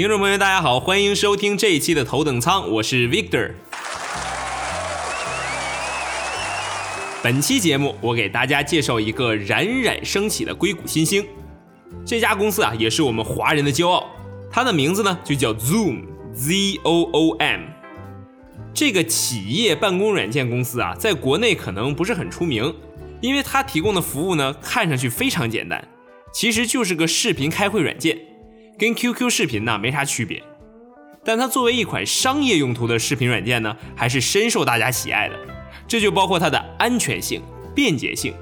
听众朋友，大家好，欢迎收听这一期的头等舱，我是 Victor。本期节目，我给大家介绍一个冉冉升起的硅谷新星。这家公司啊，也是我们华人的骄傲。它的名字呢，就叫 Zoom，Z O O M。这个企业办公软件公司啊，在国内可能不是很出名，因为它提供的服务呢，看上去非常简单，其实就是个视频开会软件。跟 QQ 视频呢没啥区别，但它作为一款商业用途的视频软件呢，还是深受大家喜爱的。这就包括它的安全性、便捷性，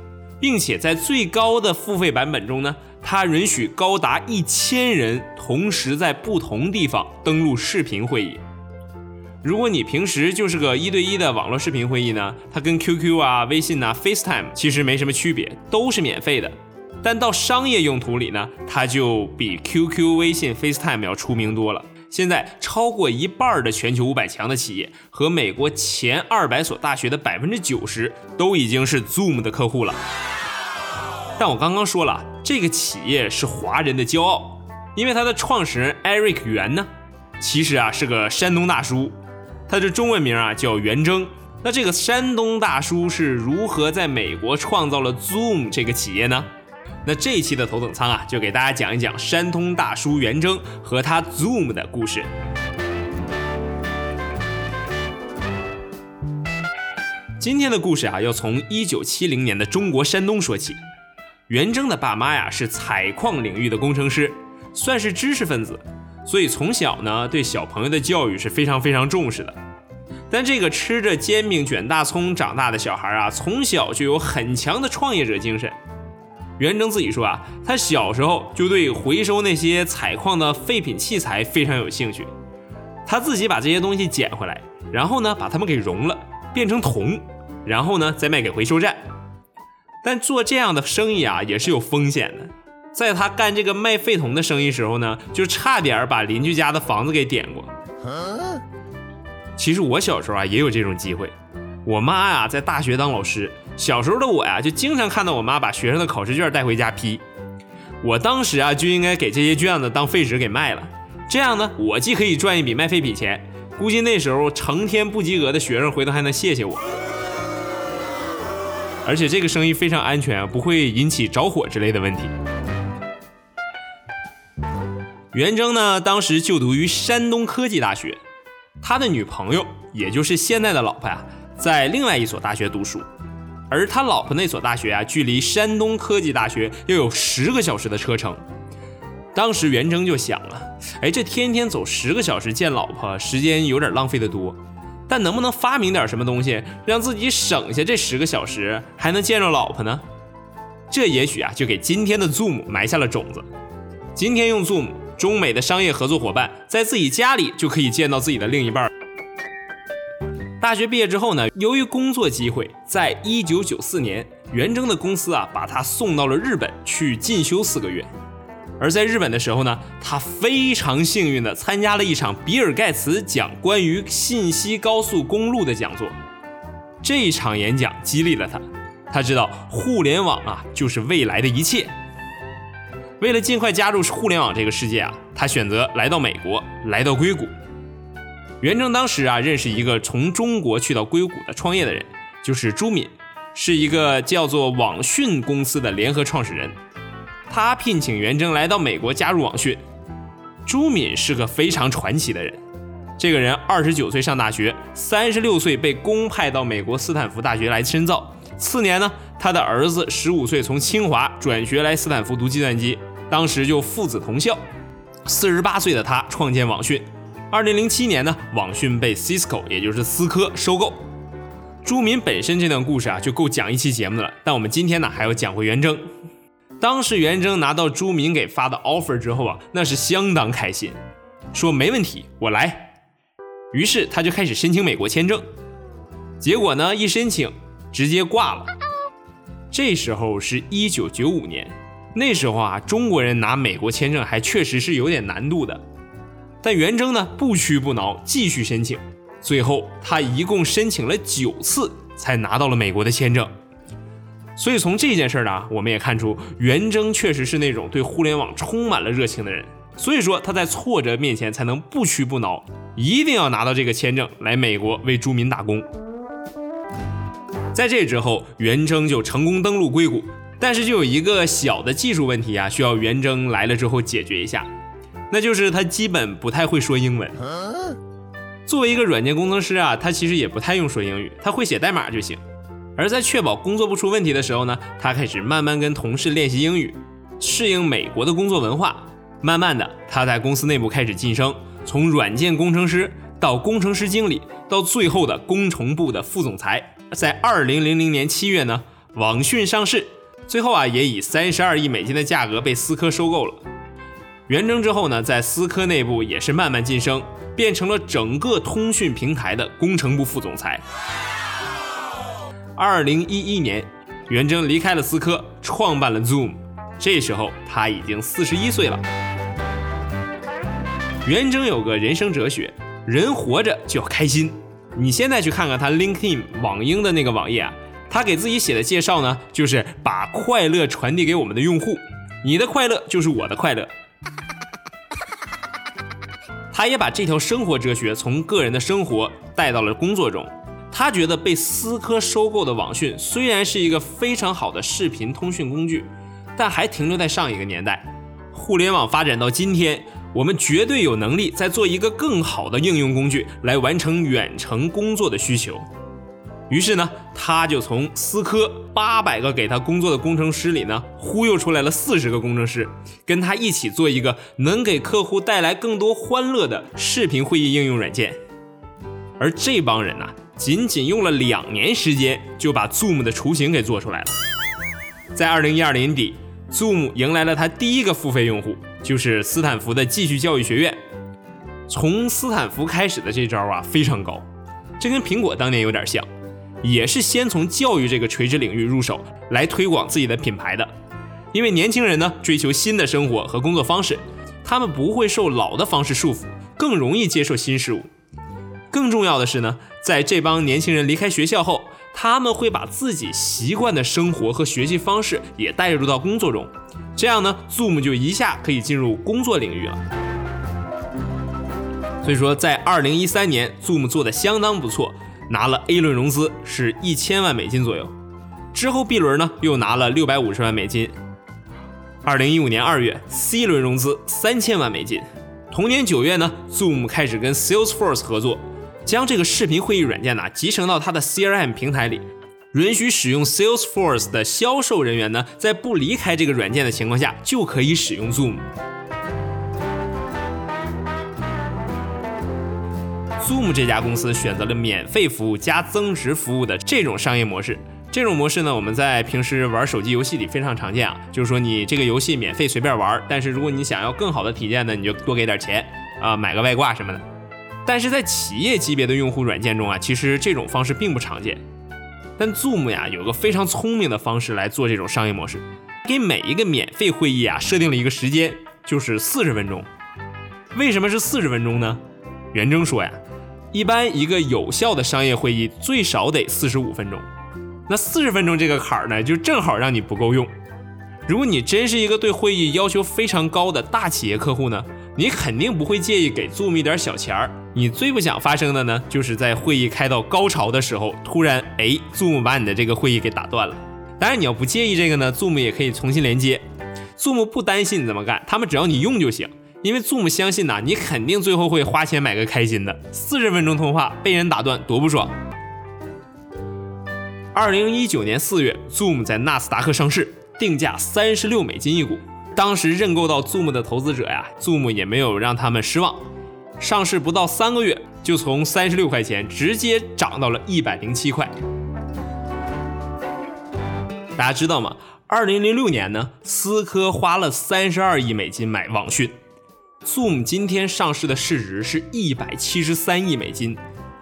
并且在最高的付费版本中呢，它允许高达一千人同时在不同地方登录视频会议。如果你平时就是个一对一的网络视频会议呢，它跟 QQ 啊、微信啊、FaceTime 其实没什么区别，都是免费的。但到商业用途里呢，它就比 QQ、微信、FaceTime 要出名多了。现在超过一半的全球五百强的企业和美国前二百所大学的百分之九十都已经是 Zoom 的客户了。但我刚刚说了，这个企业是华人的骄傲，因为它的创始人 Eric 袁呢，其实啊是个山东大叔，他的中文名啊叫袁征。那这个山东大叔是如何在美国创造了 Zoom 这个企业呢？那这一期的头等舱啊，就给大家讲一讲山东大叔袁征和他 Zoom 的故事。今天的故事啊，要从一九七零年的中国山东说起。袁征的爸妈呀是采矿领域的工程师，算是知识分子，所以从小呢对小朋友的教育是非常非常重视的。但这个吃着煎饼卷大葱长大的小孩啊，从小就有很强的创业者精神。袁征自己说啊，他小时候就对回收那些采矿的废品器材非常有兴趣，他自己把这些东西捡回来，然后呢把它们给熔了，变成铜，然后呢再卖给回收站。但做这样的生意啊也是有风险的，在他干这个卖废铜的生意时候呢，就差点把邻居家的房子给点过。其实我小时候啊也有这种机会，我妈呀在大学当老师。小时候的我呀，就经常看到我妈把学生的考试卷带回家批。我当时啊，就应该给这些卷子当废纸给卖了。这样呢，我既可以赚一笔卖废品钱，估计那时候成天不及格的学生回头还能谢谢我。而且这个生意非常安全，不会引起着火之类的问题。袁征呢，当时就读于山东科技大学，他的女朋友，也就是现在的老婆呀，在另外一所大学读书。而他老婆那所大学啊，距离山东科技大学又有十个小时的车程。当时袁征就想了，哎，这天天走十个小时见老婆，时间有点浪费的多。但能不能发明点什么东西，让自己省下这十个小时，还能见着老婆呢？这也许啊，就给今天的 Zoom 埋下了种子。今天用 Zoom，中美的商业合作伙伴在自己家里就可以见到自己的另一半。大学毕业之后呢，由于工作机会，在一九九四年，元征的公司啊把他送到了日本去进修四个月。而在日本的时候呢，他非常幸运的参加了一场比尔盖茨讲关于信息高速公路的讲座。这一场演讲激励了他，他知道互联网啊就是未来的一切。为了尽快加入互联网这个世界啊，他选择来到美国，来到硅谷。袁征当时啊，认识一个从中国去到硅谷的创业的人，就是朱敏，是一个叫做网讯公司的联合创始人。他聘请袁征来到美国加入网讯。朱敏是个非常传奇的人，这个人二十九岁上大学，三十六岁被公派到美国斯坦福大学来深造。次年呢，他的儿子十五岁从清华转学来斯坦福读计算机，当时就父子同校。四十八岁的他创建网讯。二零零七年呢，网讯被 Cisco，也就是思科收购。朱敏本身这段故事啊，就够讲一期节目的了。但我们今天呢，还要讲回袁征。当时袁征拿到朱敏给发的 offer 之后啊，那是相当开心，说没问题，我来。于是他就开始申请美国签证。结果呢，一申请直接挂了。这时候是一九九五年，那时候啊，中国人拿美国签证还确实是有点难度的。但袁征呢不屈不挠，继续申请，最后他一共申请了九次才拿到了美国的签证。所以从这件事呢，我们也看出袁征确实是那种对互联网充满了热情的人。所以说他在挫折面前才能不屈不挠，一定要拿到这个签证来美国为朱民打工。在这之后，元征就成功登陆硅谷，但是就有一个小的技术问题啊，需要元征来了之后解决一下，那就是他基本不太会说英文。作为一个软件工程师啊，他其实也不太用说英语，他会写代码就行。而在确保工作不出问题的时候呢，他开始慢慢跟同事练习英语，适应美国的工作文化。慢慢的，他在公司内部开始晋升，从软件工程师到工程师经理，到最后的工程部的副总裁。在二零零零年七月呢，网讯上市，最后啊也以三十二亿美金的价格被思科收购了。元征之后呢，在思科内部也是慢慢晋升，变成了整个通讯平台的工程部副总裁。二零一一年，元征离开了思科，创办了 Zoom，这时候他已经四十一岁了。元征有个人生哲学，人活着就要开心。你现在去看看他 LinkedIn 网英的那个网页啊，他给自己写的介绍呢，就是把快乐传递给我们的用户，你的快乐就是我的快乐。他也把这条生活哲学从个人的生活带到了工作中。他觉得被思科收购的网讯虽然是一个非常好的视频通讯工具，但还停留在上一个年代。互联网发展到今天。我们绝对有能力再做一个更好的应用工具来完成远程工作的需求。于是呢，他就从思科八百个给他工作的工程师里呢，忽悠出来了四十个工程师，跟他一起做一个能给客户带来更多欢乐的视频会议应用软件。而这帮人呢，仅仅用了两年时间就把 Zoom 的雏形给做出来了。在二零一二年底，Zoom 迎来了他第一个付费用户。就是斯坦福的继续教育学院，从斯坦福开始的这招啊非常高，这跟苹果当年有点像，也是先从教育这个垂直领域入手来推广自己的品牌的。因为年轻人呢追求新的生活和工作方式，他们不会受老的方式束缚，更容易接受新事物。更重要的是呢，在这帮年轻人离开学校后，他们会把自己习惯的生活和学习方式也带入到工作中。这样呢，Zoom 就一下可以进入工作领域了。所以说，在二零一三年，Zoom 做的相当不错，拿了 A 轮融资，是一千万美金左右。之后 B 轮呢，又拿了六百五十万美金。二零一五年二月，C 轮融资三千万美金。同年九月呢，Zoom 开始跟 Salesforce 合作，将这个视频会议软件呢集成到它的 CRM 平台里。允许使用 Salesforce 的销售人员呢，在不离开这个软件的情况下，就可以使用 Zoom。Zoom 这家公司选择了免费服务加增值服务的这种商业模式。这种模式呢，我们在平时玩手机游戏里非常常见啊，就是说你这个游戏免费随便玩，但是如果你想要更好的体验呢，你就多给点钱啊，买个外挂什么的。但是在企业级别的用户软件中啊，其实这种方式并不常见。但 Zoom 呀有个非常聪明的方式来做这种商业模式，给每一个免费会议啊设定了一个时间，就是四十分钟。为什么是四十分钟呢？袁征说呀，一般一个有效的商业会议最少得四十五分钟，那四十分钟这个坎儿呢，就正好让你不够用。如果你真是一个对会议要求非常高的大企业客户呢？你肯定不会介意给 Zoom 一点小钱儿。你最不想发生的呢，就是在会议开到高潮的时候，突然哎，Zoom 把你的这个会议给打断了。当然，你要不介意这个呢，Zoom 也可以重新连接。Zoom 不担心你怎么干，他们只要你用就行。因为 Zoom 相信呐，你肯定最后会花钱买个开心的。四十分钟通话被人打断，多不爽。二零一九年四月，Zoom 在纳斯达克上市，定价三十六美金一股。当时认购到 Zoom 的投资者呀，Zoom 也没有让他们失望，上市不到三个月就从三十六块钱直接涨到了一百零七块。大家知道吗？二零零六年呢，思科花了三十二亿美金买网讯，Zoom 今天上市的市值是一百七十三亿美金，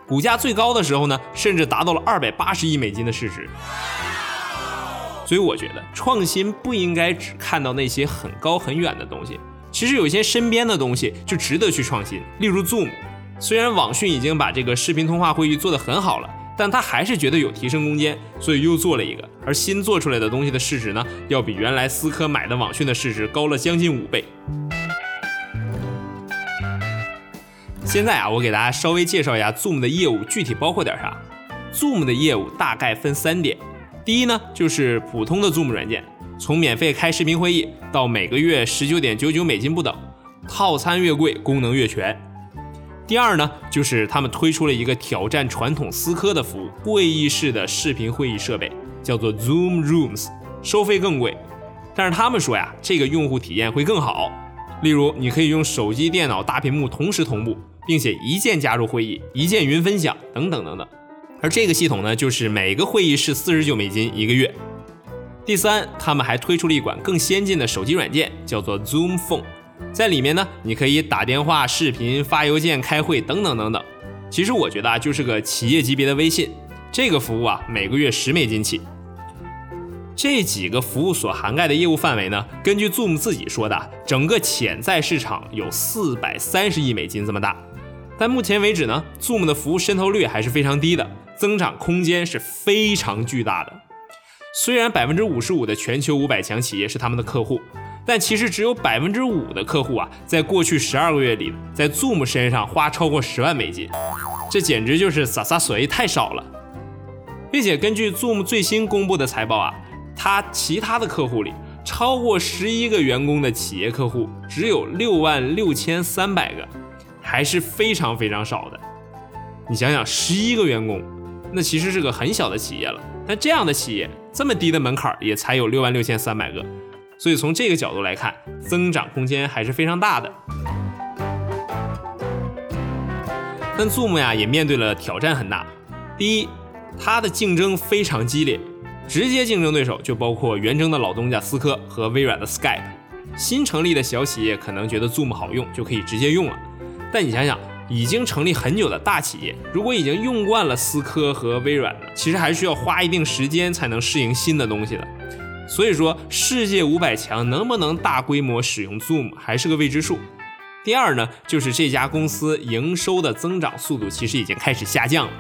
股价最高的时候呢，甚至达到了二百八十亿美金的市值。所以我觉得创新不应该只看到那些很高很远的东西，其实有些身边的东西就值得去创新。例如 Zoom，虽然网讯已经把这个视频通话会议做得很好了，但他还是觉得有提升空间，所以又做了一个。而新做出来的东西的市值呢，要比原来思科买的网讯的市值高了将近五倍。现在啊，我给大家稍微介绍一下 Zoom 的业务具体包括点啥。Zoom 的业务大概分三点，第一呢就是普通的 Zoom 软件，从免费开视频会议到每个月十九点九九美金不等，套餐越贵功能越全。第二呢就是他们推出了一个挑战传统思科的服务，会议室的视频会议设备叫做 Zoom Rooms，收费更贵，但是他们说呀，这个用户体验会更好。例如，你可以用手机、电脑大屏幕同时同步，并且一键加入会议、一键云分享等等等等。而这个系统呢，就是每个会议室四十九美金一个月。第三，他们还推出了一款更先进的手机软件，叫做 Zoom Phone，在里面呢，你可以打电话、视频、发邮件、开会等等等等。其实我觉得啊，就是个企业级别的微信。这个服务啊，每个月十美金起。这几个服务所涵盖的业务范围呢？根据 Zoom 自己说的，整个潜在市场有四百三十亿美金这么大。但目前为止呢，Zoom 的服务渗透率还是非常低的，增长空间是非常巨大的。虽然百分之五十五的全球五百强企业是他们的客户，但其实只有百分之五的客户啊，在过去十二个月里，在 Zoom 身上花超过十万美金，这简直就是洒洒水，太少了。并且根据 Zoom 最新公布的财报啊。他其他的客户里，超过十一个员工的企业客户只有六万六千三百个，还是非常非常少的。你想想，十一个员工，那其实是个很小的企业了。但这样的企业，这么低的门槛也才有六万六千三百个，所以从这个角度来看，增长空间还是非常大的。但 Zoom 呀，也面对了挑战很大。第一，它的竞争非常激烈。直接竞争对手就包括元征的老东家思科和微软的 Skype。新成立的小企业可能觉得 Zoom 好用，就可以直接用了。但你想想，已经成立很久的大企业，如果已经用惯了思科和微软的，其实还需要花一定时间才能适应新的东西的。所以说，世界五百强能不能大规模使用 Zoom 还是个未知数。第二呢，就是这家公司营收的增长速度其实已经开始下降了。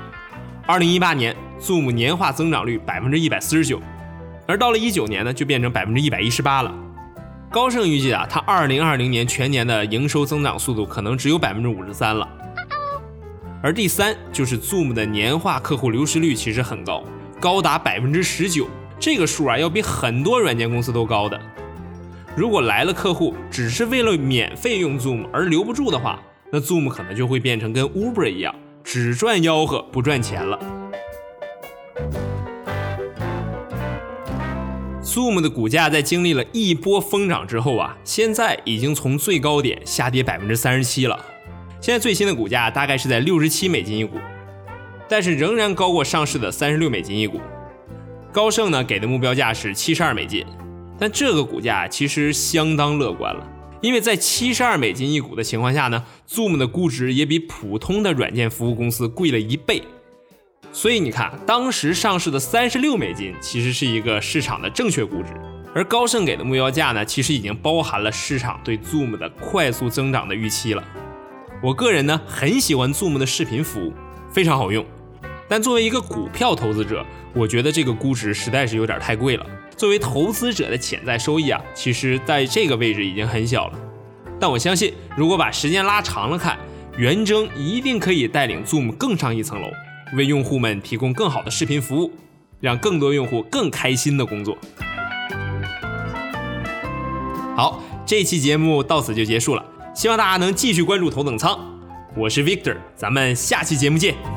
二零一八年，Zoom 年化增长率百分之一百四十九，而到了一九年呢，就变成百分之一百一十八了。高盛预计啊，它二零二零年全年的营收增长速度可能只有百分之五十三了。而第三就是 Zoom 的年化客户流失率其实很高，高达百分之十九，这个数啊要比很多软件公司都高的。如果来了客户只是为了免费用 Zoom 而留不住的话，那 Zoom 可能就会变成跟 Uber 一样。只赚吆喝不赚钱了。Zoom 的股价在经历了一波疯涨之后啊，现在已经从最高点下跌百分之三十七了。现在最新的股价大概是在六十七美金一股，但是仍然高过上市的三十六美金一股。高盛呢给的目标价是七十二美金，但这个股价其实相当乐观了。因为在七十二美金一股的情况下呢，Zoom 的估值也比普通的软件服务公司贵了一倍，所以你看，当时上市的三十六美金其实是一个市场的正确估值，而高盛给的目标价呢，其实已经包含了市场对 Zoom 的快速增长的预期了。我个人呢很喜欢 Zoom 的视频服务，非常好用，但作为一个股票投资者，我觉得这个估值实在是有点太贵了。作为投资者的潜在收益啊，其实在这个位置已经很小了。但我相信，如果把时间拉长了看，元征一定可以带领 Zoom 更上一层楼，为用户们提供更好的视频服务，让更多用户更开心的工作。好，这期节目到此就结束了，希望大家能继续关注头等舱。我是 Victor，咱们下期节目见。